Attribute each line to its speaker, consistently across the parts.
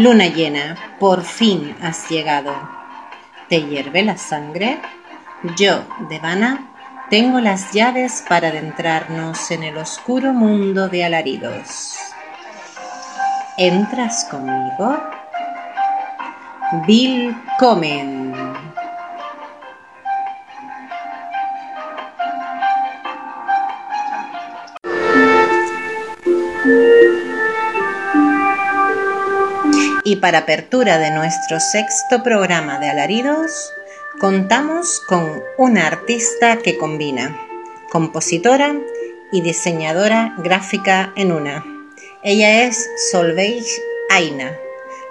Speaker 1: Luna llena, por fin has llegado. ¿Te hierve la sangre? Yo, Devana, tengo las llaves para adentrarnos en el oscuro mundo de alaridos. ¿Entras conmigo? Bill Comen. Para apertura de nuestro sexto programa de alaridos, contamos con una artista que combina compositora y diseñadora gráfica en una. Ella es Solveig Aina.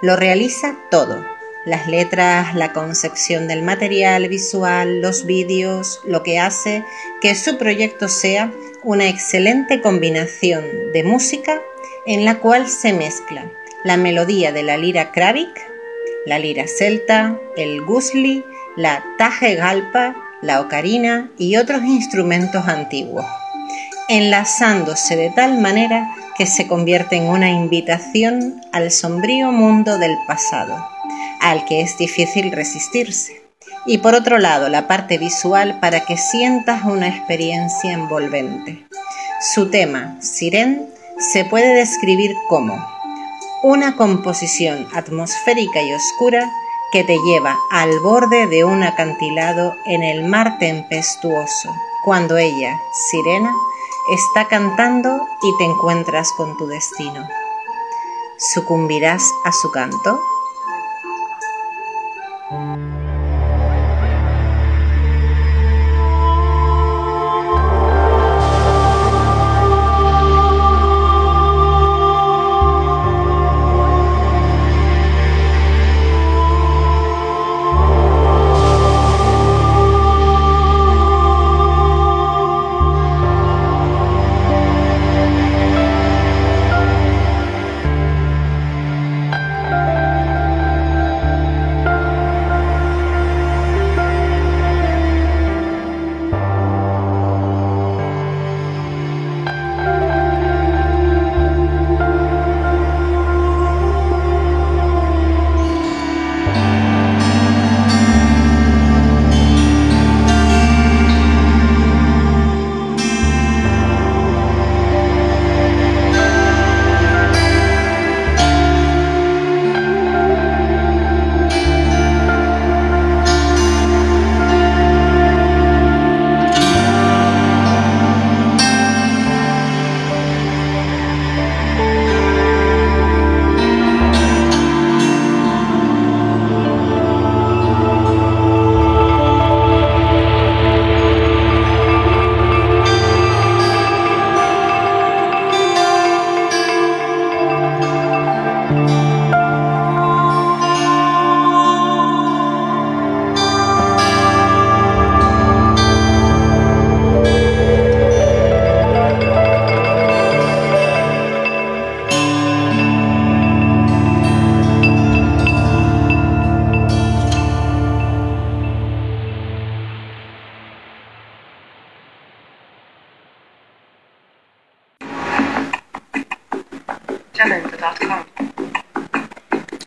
Speaker 1: Lo realiza todo. Las letras, la concepción del material visual, los vídeos, lo que hace que su proyecto sea una excelente combinación de música en la cual se mezcla la melodía de la lira Kravik, la lira celta, el gusli, la taje galpa, la ocarina y otros instrumentos antiguos, enlazándose de tal manera que se convierte en una invitación al sombrío mundo del pasado, al que es difícil resistirse. Y por otro lado, la parte visual para que sientas una experiencia envolvente. Su tema, Siren, se puede describir como una composición atmosférica y oscura que te lleva al borde de un acantilado en el mar tempestuoso, cuando ella, sirena, está cantando y te encuentras con tu destino. ¿Sucumbirás a su canto?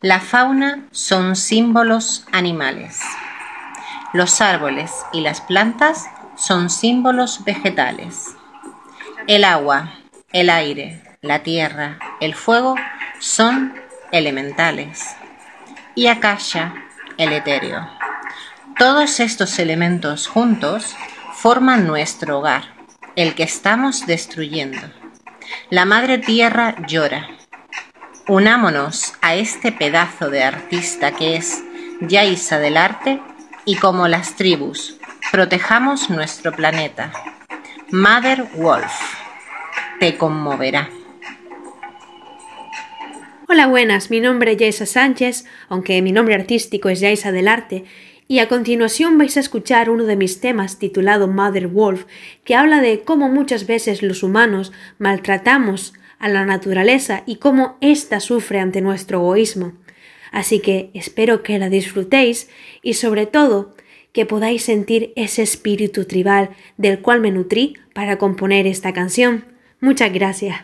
Speaker 1: La fauna son símbolos animales. Los árboles y las plantas son símbolos vegetales. El agua, el aire, la tierra, el fuego son elementales. Y Akasha, el etéreo. Todos estos elementos juntos forman nuestro hogar, el que estamos destruyendo. La madre tierra llora Unámonos a este pedazo de artista que es Yaisa del arte y como las tribus, protejamos nuestro planeta. Mother Wolf, te conmoverá.
Speaker 2: Hola, buenas, mi nombre es Yaisa Sánchez, aunque mi nombre artístico es Yaisa del arte, y a continuación vais a escuchar uno de mis temas titulado Mother Wolf, que habla de cómo muchas veces los humanos maltratamos a la naturaleza y cómo ésta sufre ante nuestro egoísmo. Así que espero que la disfrutéis y sobre todo que podáis sentir ese espíritu tribal del cual me nutrí para componer esta canción. Muchas gracias.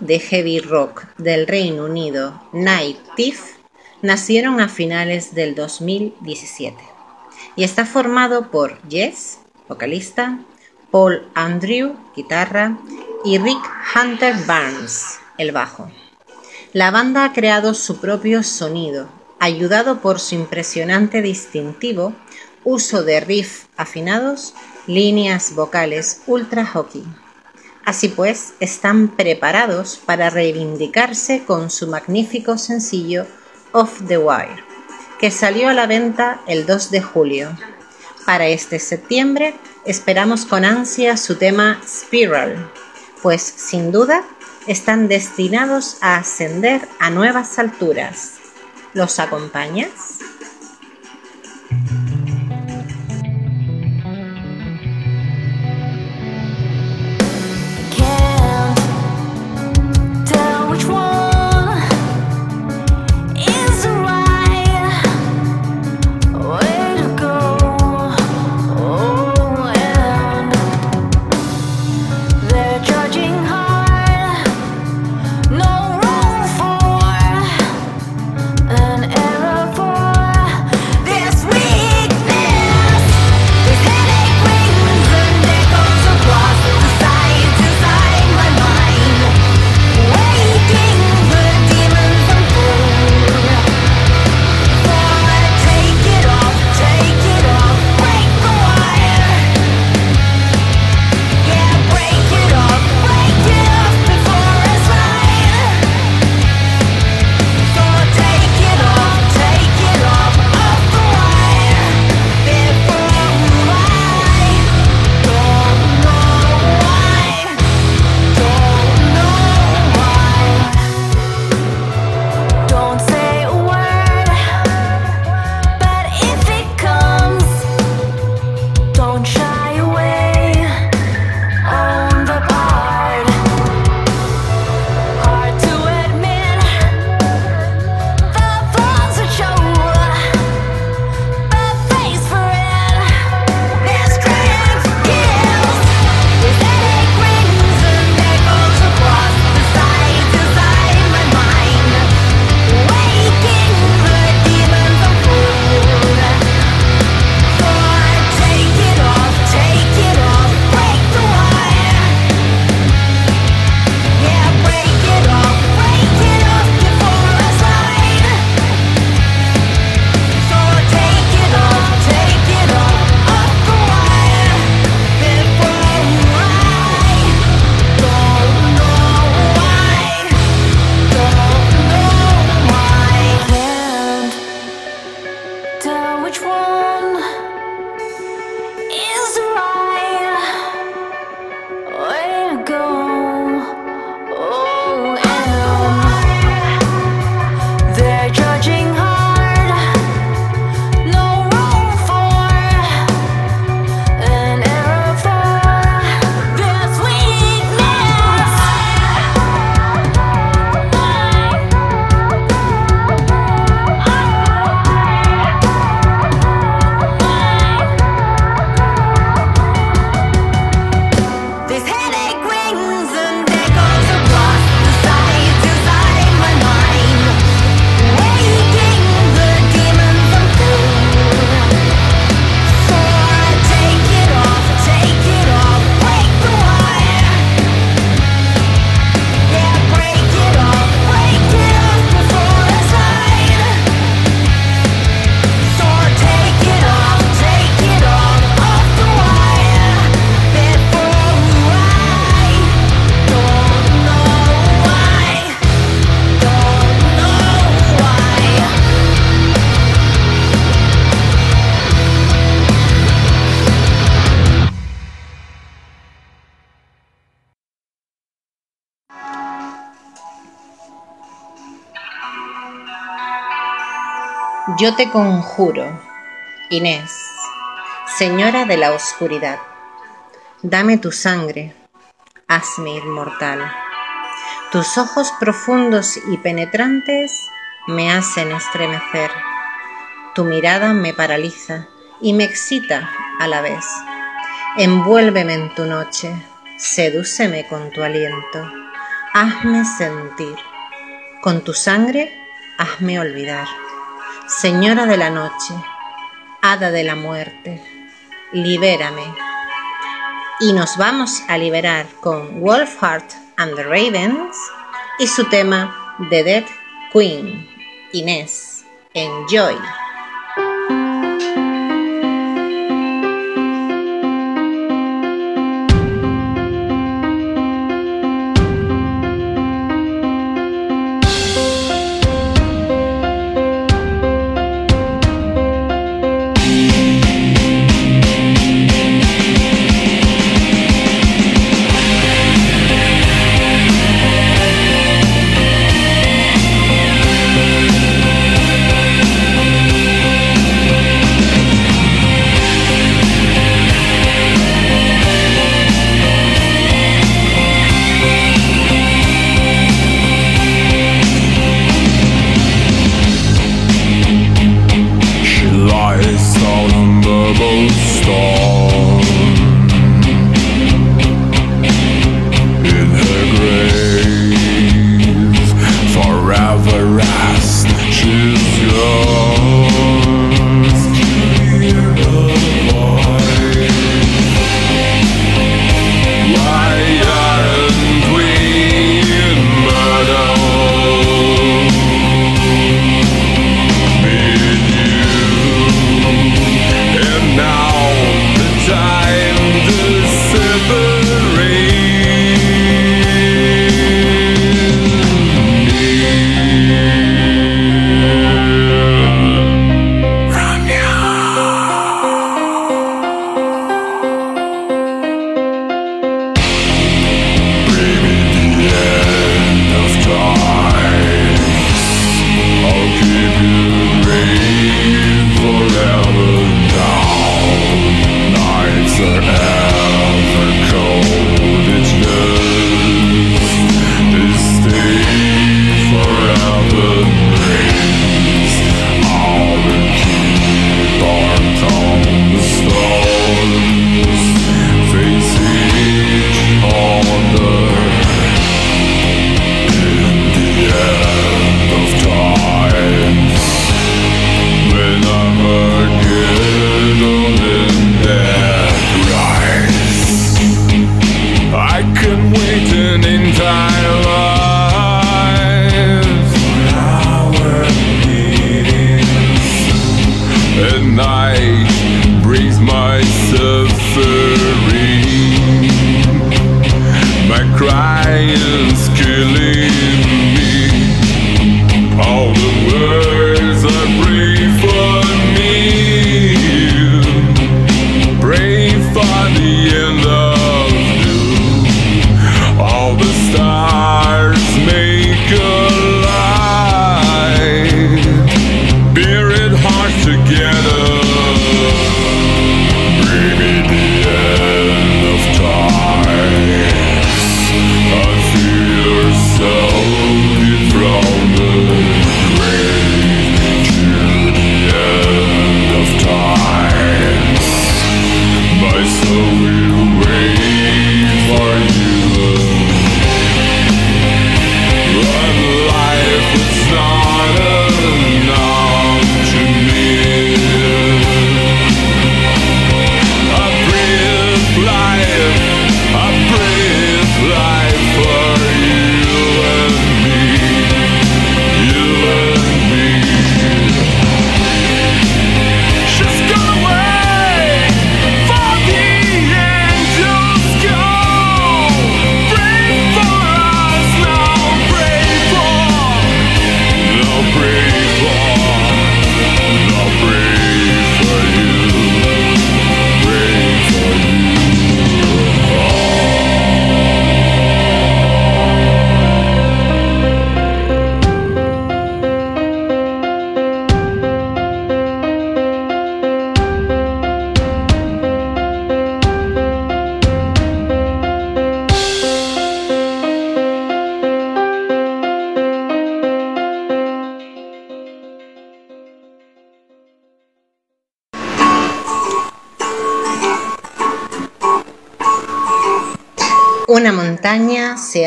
Speaker 1: De heavy rock del Reino Unido, Night Thief, nacieron a finales del 2017 y está formado por Jess, vocalista, Paul Andrew, guitarra, y Rick Hunter Barnes, el bajo. La banda ha creado su propio sonido, ayudado por su impresionante distintivo uso de riff afinados, líneas vocales ultra hockey. Así pues, están preparados para reivindicarse con su magnífico sencillo Off the Wire, que salió a la venta el 2 de julio. Para este septiembre esperamos con ansia su tema Spiral, pues sin duda están destinados a ascender a nuevas alturas. ¿Los acompañas? Yo te conjuro, Inés, señora de la oscuridad, dame tu sangre, hazme inmortal. Tus ojos profundos y penetrantes me hacen estremecer. Tu mirada me paraliza y me excita a la vez. Envuélveme en tu noche, sedúceme con tu aliento, hazme sentir. Con tu sangre, hazme olvidar. Señora de la noche, hada de la muerte, libérame. Y nos vamos a liberar con Wolfheart and the Ravens y su tema The Dead Queen, Inés. Enjoy.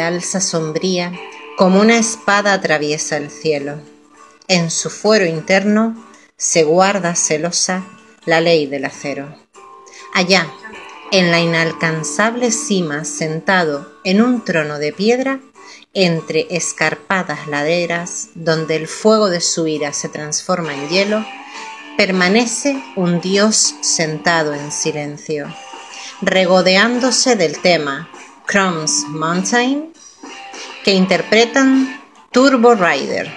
Speaker 1: Alza sombría, como una espada atraviesa el cielo. En su fuero interno se guarda celosa la ley del acero. Allá, en la inalcanzable cima, sentado en un trono de piedra, entre escarpadas laderas, donde el fuego de su ira se transforma en hielo, permanece un dios sentado en silencio, regodeándose del tema Crumbs Mountain, que interpretan Turbo Rider,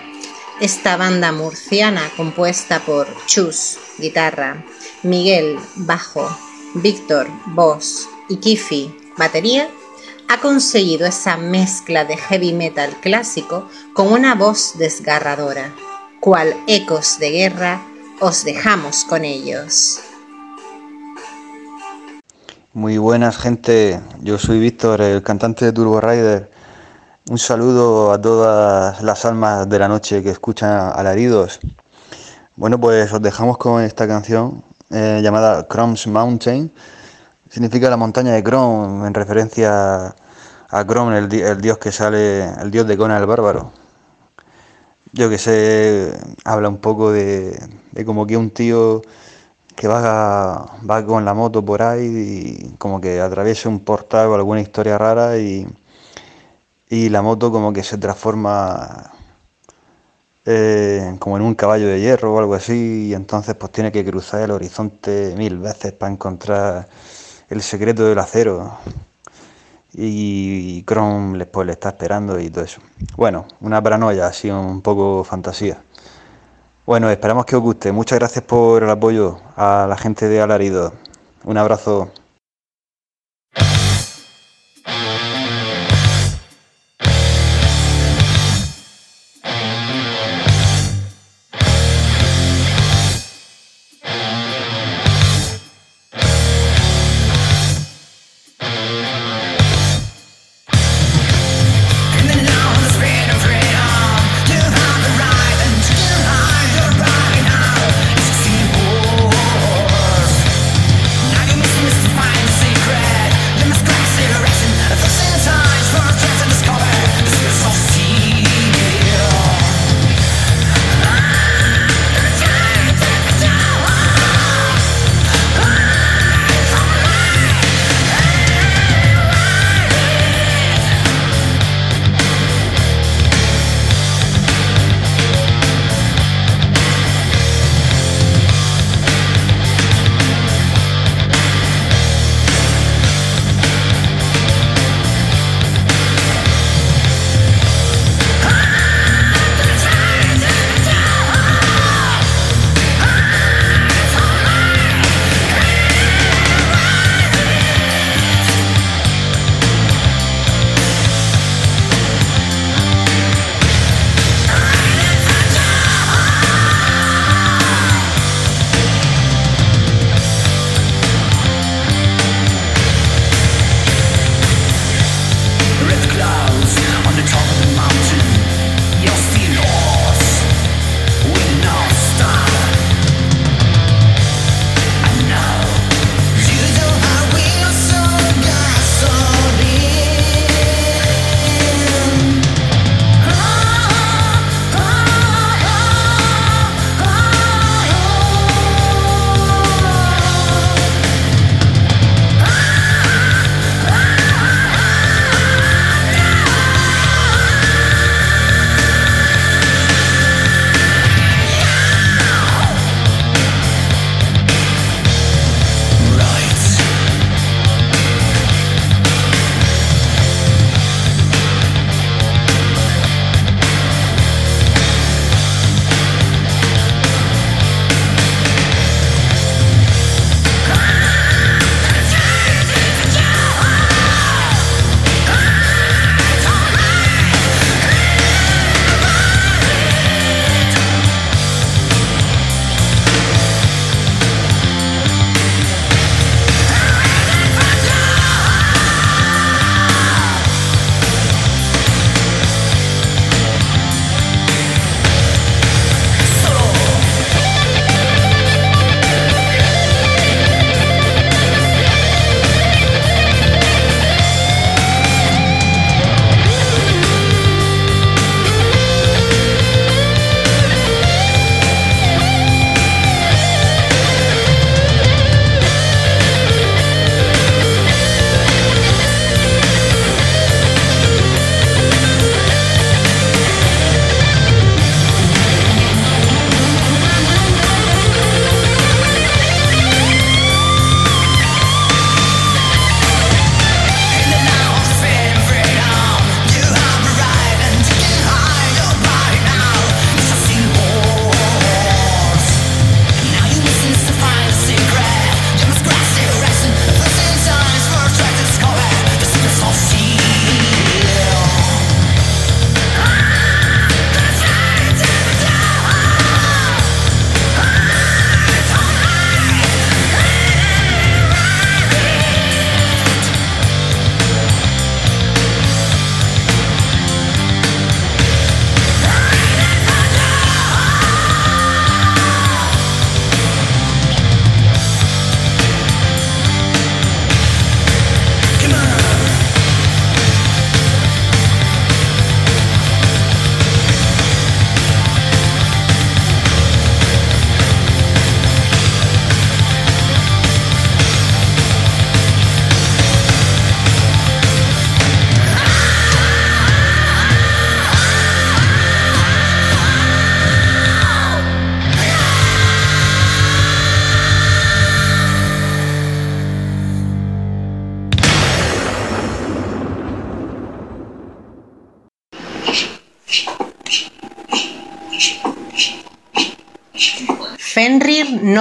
Speaker 1: esta banda murciana compuesta por Chus, guitarra, Miguel, bajo, Víctor, voz y Kifi, batería, ha conseguido esa mezcla de heavy metal clásico con una voz desgarradora. Cual ecos de guerra, os dejamos con ellos.
Speaker 3: Muy buenas gente, yo soy Víctor, el cantante de Turbo Rider. Un saludo a todas las almas de la noche que escuchan alaridos. Bueno, pues os dejamos con esta canción eh, llamada Crumbs Mountain. Significa la montaña de Chrome en referencia a Chrome, el, dios que sale, el dios de Conan el Bárbaro. Yo que sé, habla un poco de, como que un tío que va, va con la moto por ahí y como que atraviesa un portal o alguna historia rara y, y la moto como que se transforma eh, como en un caballo de hierro o algo así y entonces pues tiene que cruzar el horizonte mil veces para encontrar el secreto del acero y Chrome pues, le está esperando y todo eso. Bueno, una paranoia, así un poco fantasía. Bueno, esperamos que os guste. Muchas gracias por el apoyo a la gente de Alarido. Un abrazo.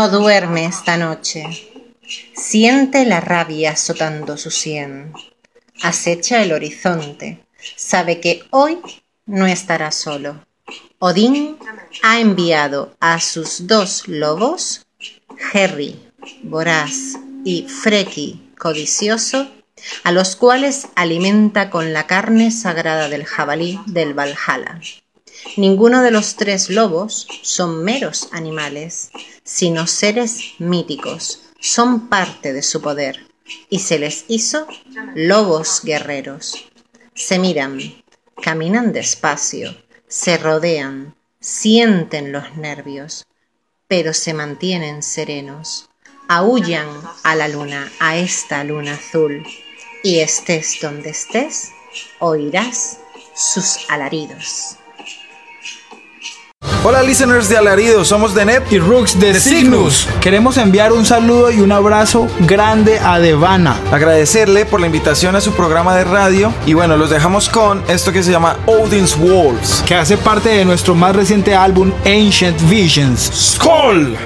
Speaker 1: No duerme esta noche. Siente la rabia azotando su sien. Acecha el horizonte. Sabe que hoy no estará solo. Odín ha enviado a sus dos lobos, Harry, voraz, y Freki, codicioso, a los cuales alimenta con la carne sagrada del jabalí del Valhalla. Ninguno de los tres lobos son meros animales, sino seres míticos, son parte de su poder, y se les hizo lobos guerreros. Se miran, caminan despacio, se rodean, sienten los nervios, pero se mantienen serenos. Aullan a la luna, a esta luna azul, y estés donde estés, oirás sus alaridos.
Speaker 4: Hola listeners de Alarido, somos de NEP
Speaker 5: y Rooks de, Cygnus. Queremos enviar un saludo y un abrazo grande a Devana.
Speaker 4: Agradecerle por la invitación a su programa de radio y bueno, los dejamos con esto que se llama Odin's Walls,
Speaker 5: que hace parte de nuestro más reciente álbum Ancient Visions.
Speaker 4: ¡Skull!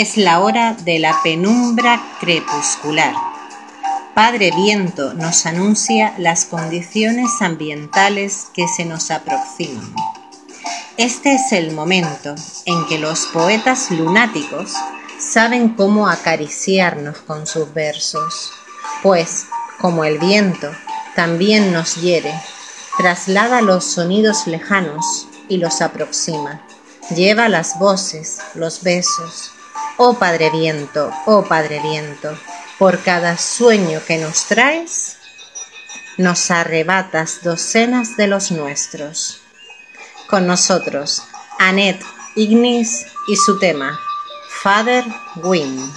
Speaker 1: Es la hora de la penumbra crepuscular. Padre Viento nos anuncia las condiciones ambientales que se nos aproximan. Este es el momento en que los poetas lunáticos saben cómo acariciarnos con sus versos, pues, como el viento, también nos hiere, traslada los sonidos lejanos y los aproxima, lleva las voces, los besos. Oh Padre Viento, oh Padre Viento, por cada sueño que nos traes, nos arrebatas docenas de los nuestros. Con nosotros, Annette Ignis y su tema, Father Wind.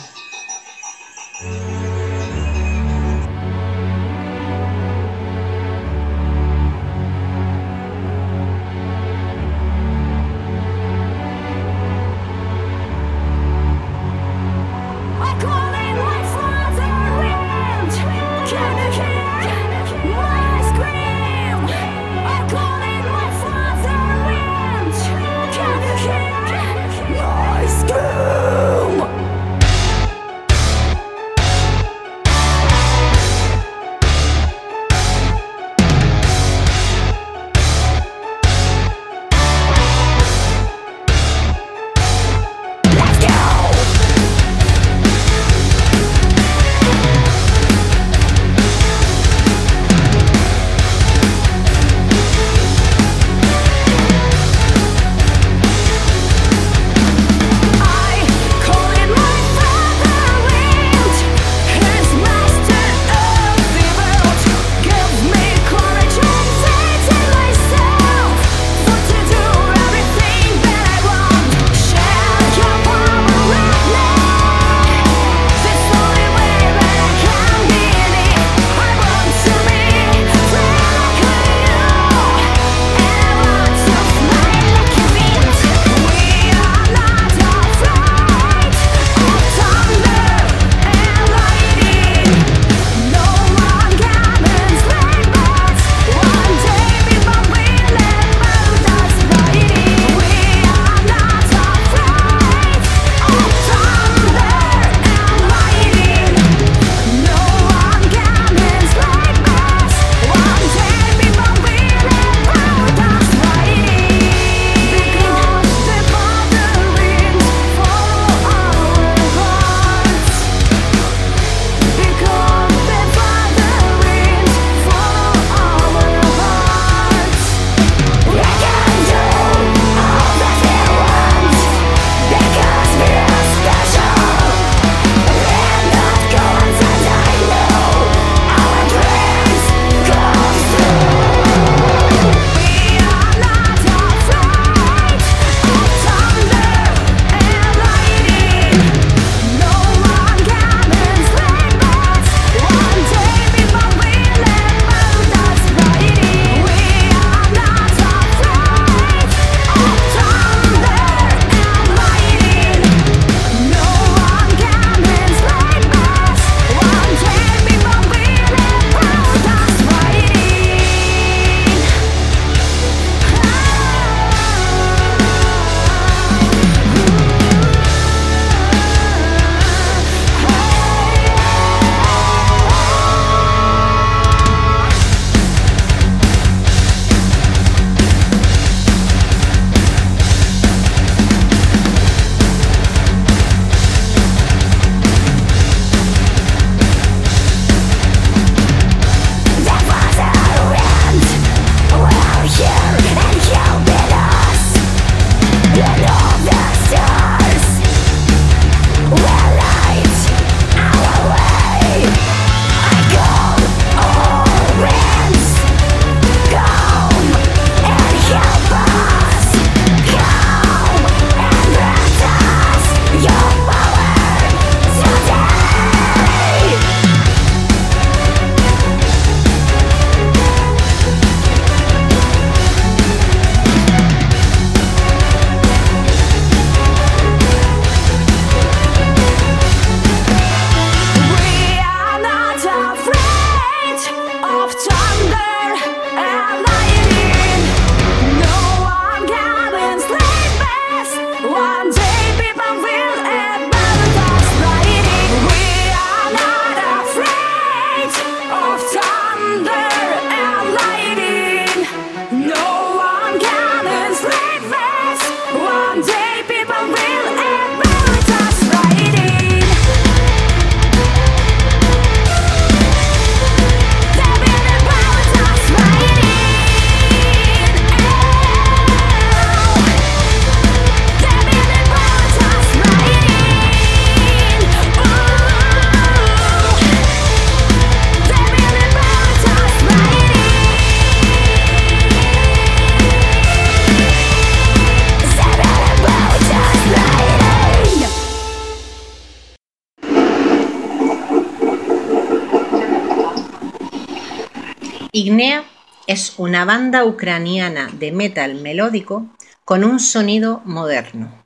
Speaker 2: Una banda ucraniana de metal melódico con un sonido moderno,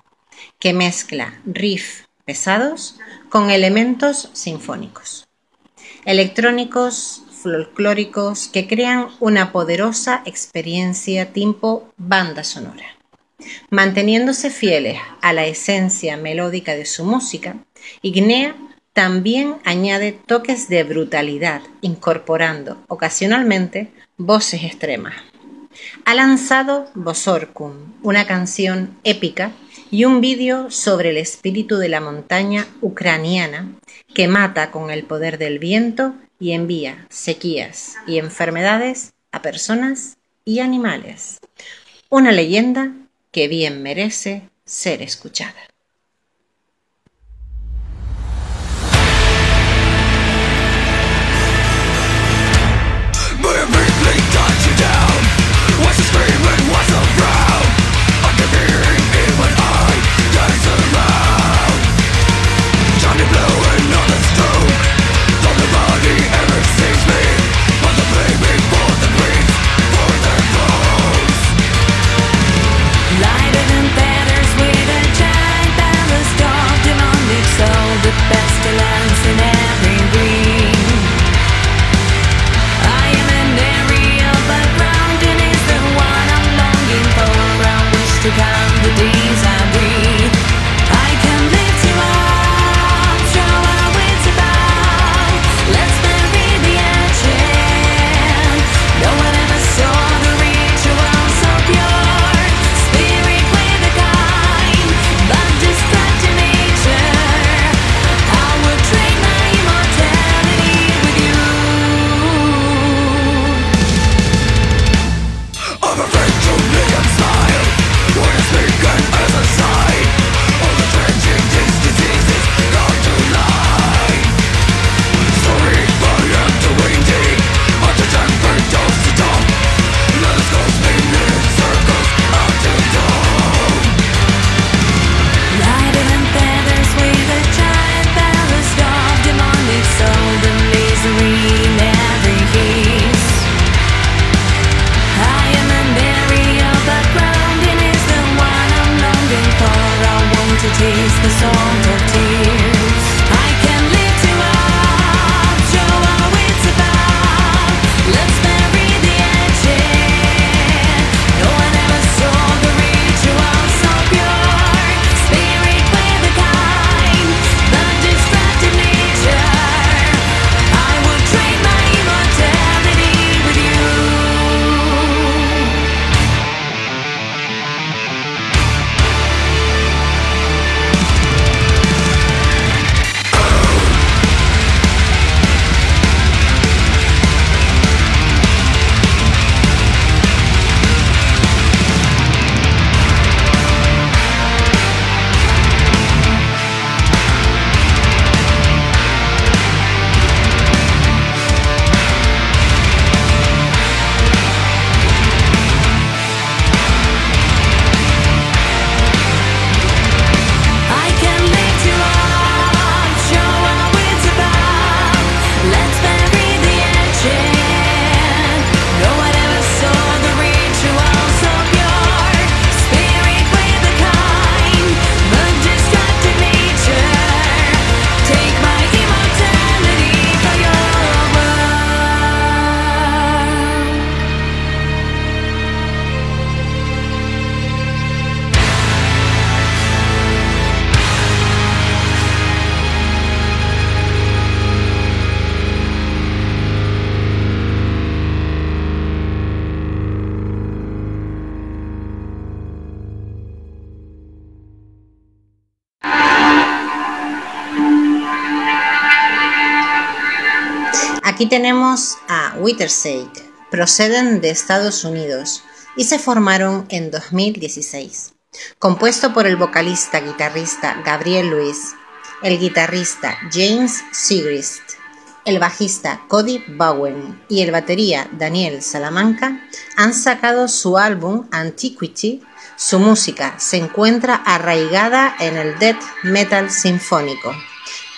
Speaker 2: que mezcla riffs pesados con elementos sinfónicos, electrónicos, folclóricos, que crean una poderosa experiencia tipo banda sonora. Manteniéndose fieles a la esencia melódica de su música, Ignea también añade toques de brutalidad, incorporando ocasionalmente voces extremas. Ha lanzado Bosorkum, una canción épica y un vídeo sobre el espíritu de la montaña ucraniana que mata con el poder del viento y envía sequías y enfermedades a personas y animales. Una leyenda que bien merece ser escuchada. Aquí tenemos a Wittersake, proceden de Estados Unidos y se formaron en 2016. Compuesto por el vocalista guitarrista Gabriel Luis, el guitarrista James Sigrist, el bajista Cody Bowen y el batería Daniel Salamanca, han sacado su álbum Antiquity. Su música se encuentra arraigada en el death metal sinfónico,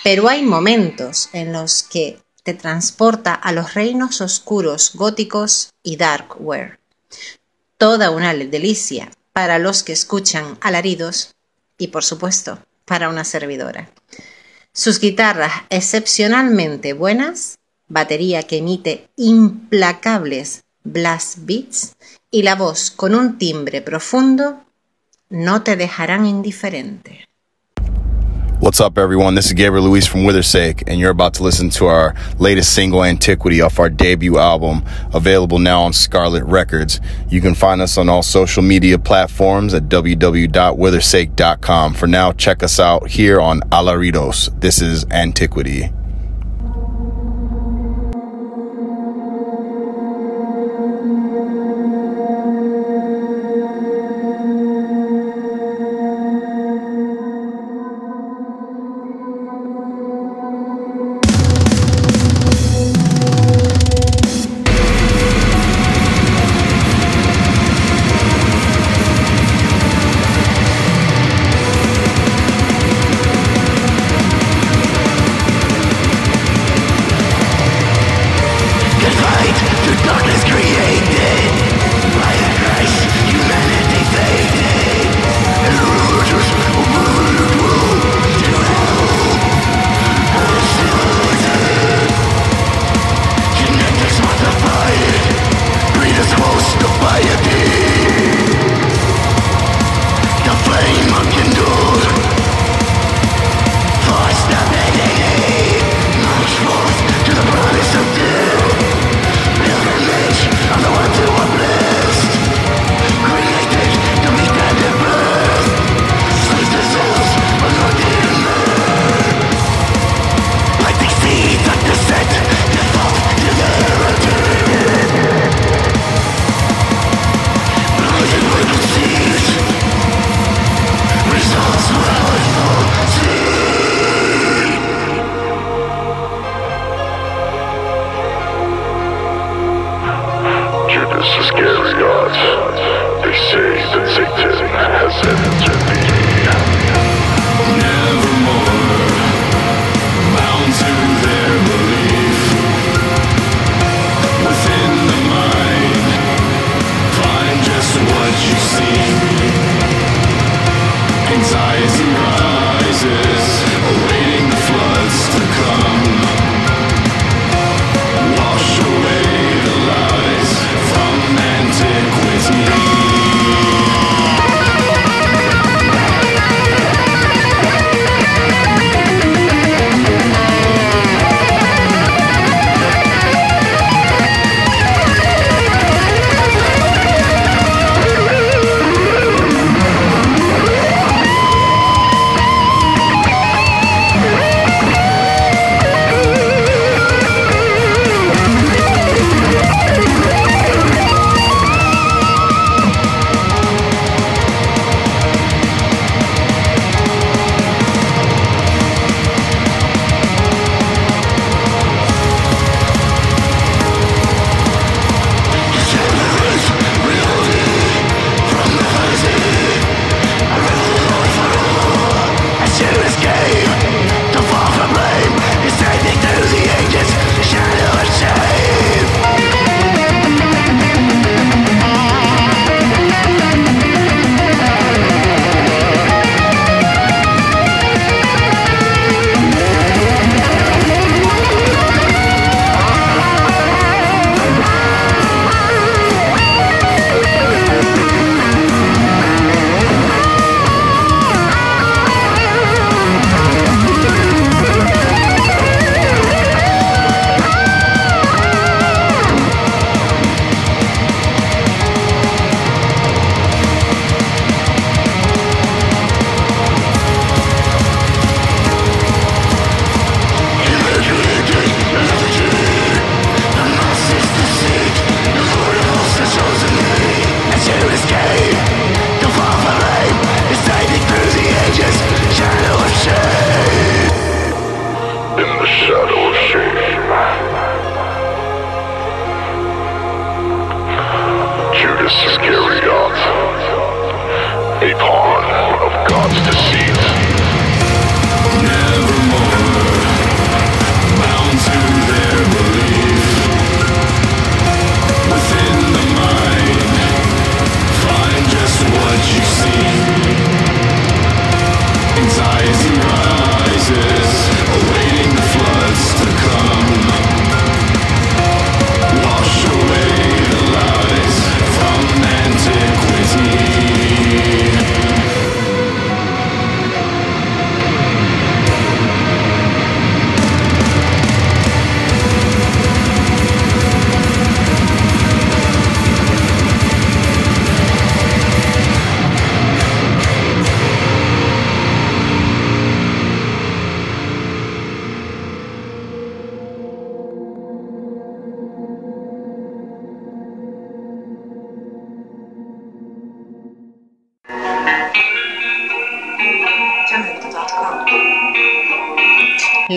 Speaker 2: pero hay momentos en los que
Speaker 1: te transporta a los reinos oscuros góticos y darkware. Toda una delicia para los que escuchan alaridos y por supuesto para una servidora. Sus guitarras excepcionalmente buenas, batería que emite implacables blast beats y la voz con un timbre profundo no te dejarán indiferente.
Speaker 6: What's up, everyone? This is Gabriel Luis from Withersake, and you're about to listen to our latest single, Antiquity, off our debut album, available now on Scarlet Records. You can find us on all social media platforms at www.withersake.com. For now, check us out here on Alaridos. This is Antiquity.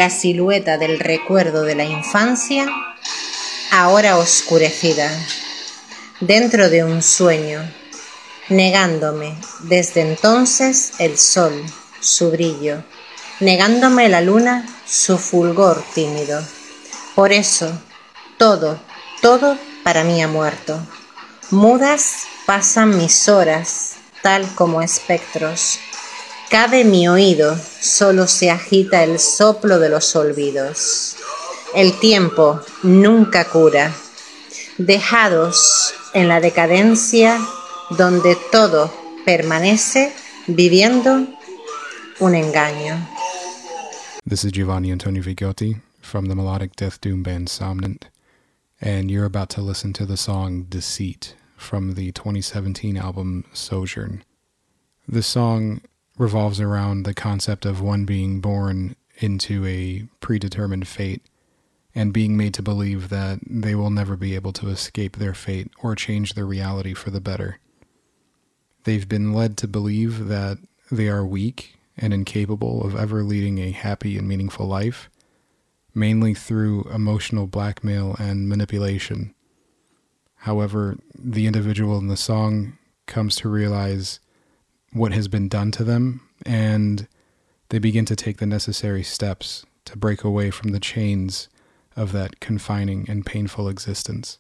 Speaker 1: La silueta del recuerdo de la infancia, ahora oscurecida, dentro de un sueño, negándome desde entonces el sol, su brillo, negándome la luna, su fulgor tímido. Por eso, todo, todo para mí ha muerto. Mudas pasan mis horas, tal como espectros. Cabe mi oído, solo se agita el soplo de los olvidos. El tiempo nunca cura. Dejados en la decadencia donde todo permanece viviendo un engaño.
Speaker 7: This is Giovanni Antonio Vigotti from the melodic death doom band Somnant, and you're about to listen to the song Deceit from the 2017 album Sojourn. This song revolves around the concept of one being born into a predetermined fate and being made to believe that they will never be able to escape their fate or change their reality for the better. They've been led to believe that they are weak and incapable of ever leading a happy and meaningful life, mainly through emotional blackmail and manipulation. However, the individual in the song comes to realize what has been done to them and they begin to take the necessary steps to break away from the chains of that confining and painful existence.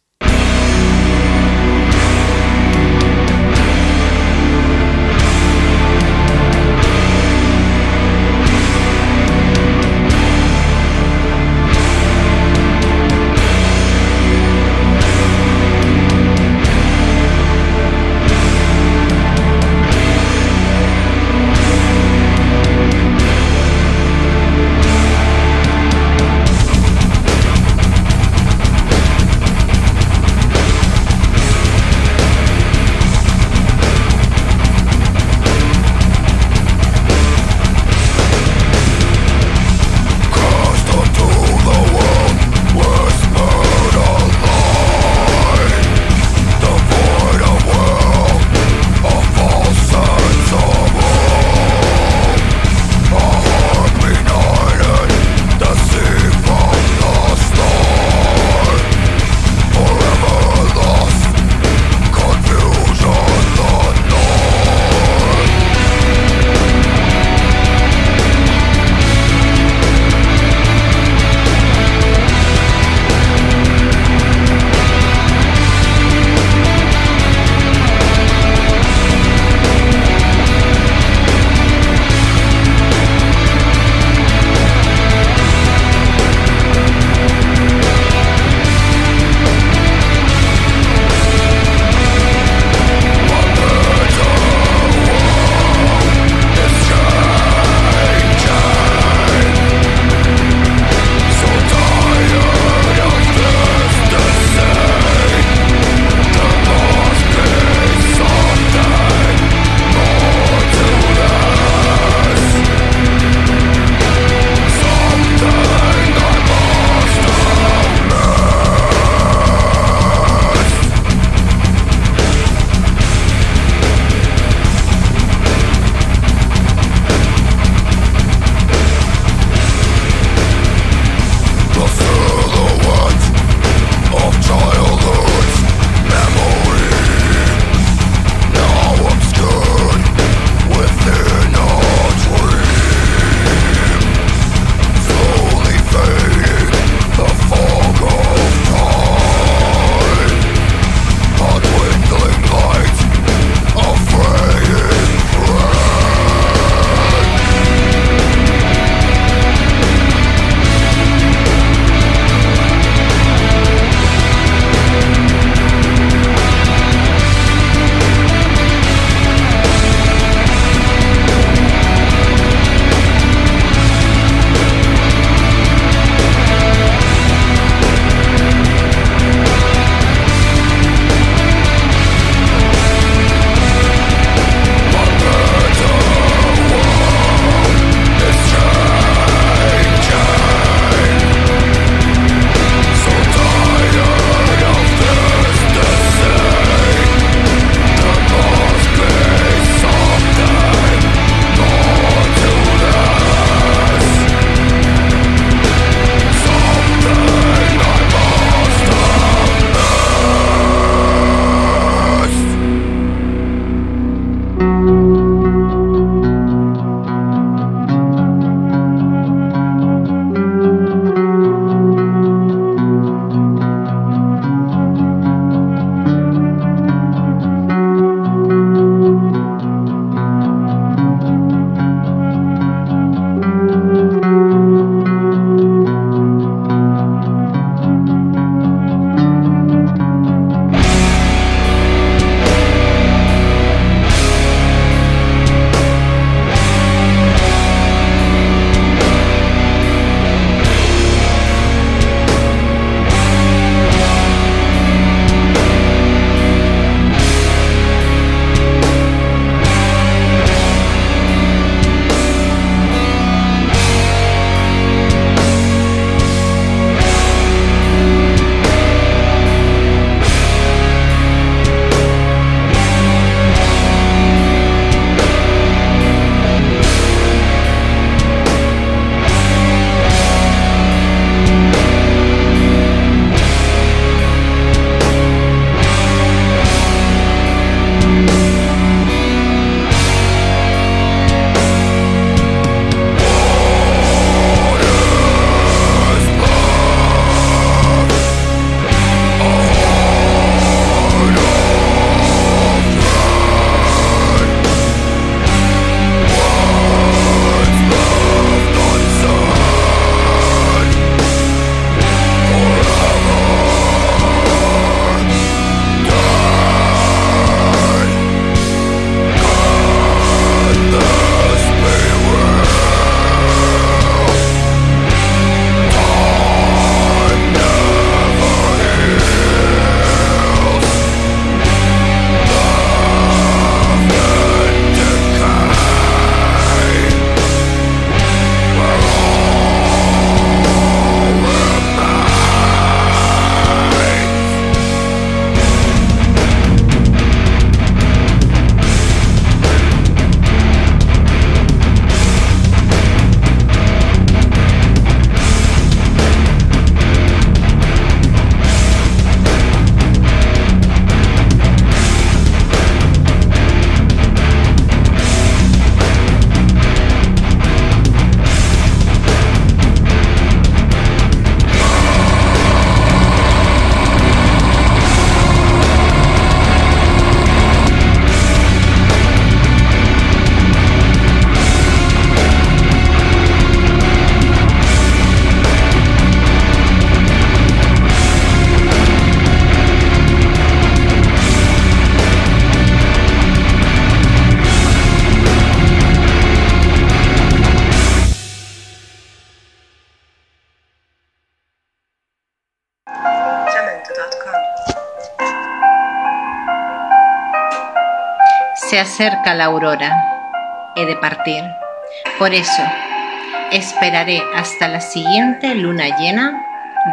Speaker 1: Acerca la aurora. He de partir. Por eso, esperaré hasta la siguiente luna llena,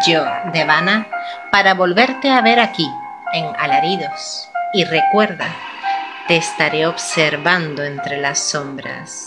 Speaker 1: yo, Devana, para volverte a ver aquí, en Alaridos. Y recuerda, te estaré observando entre las sombras.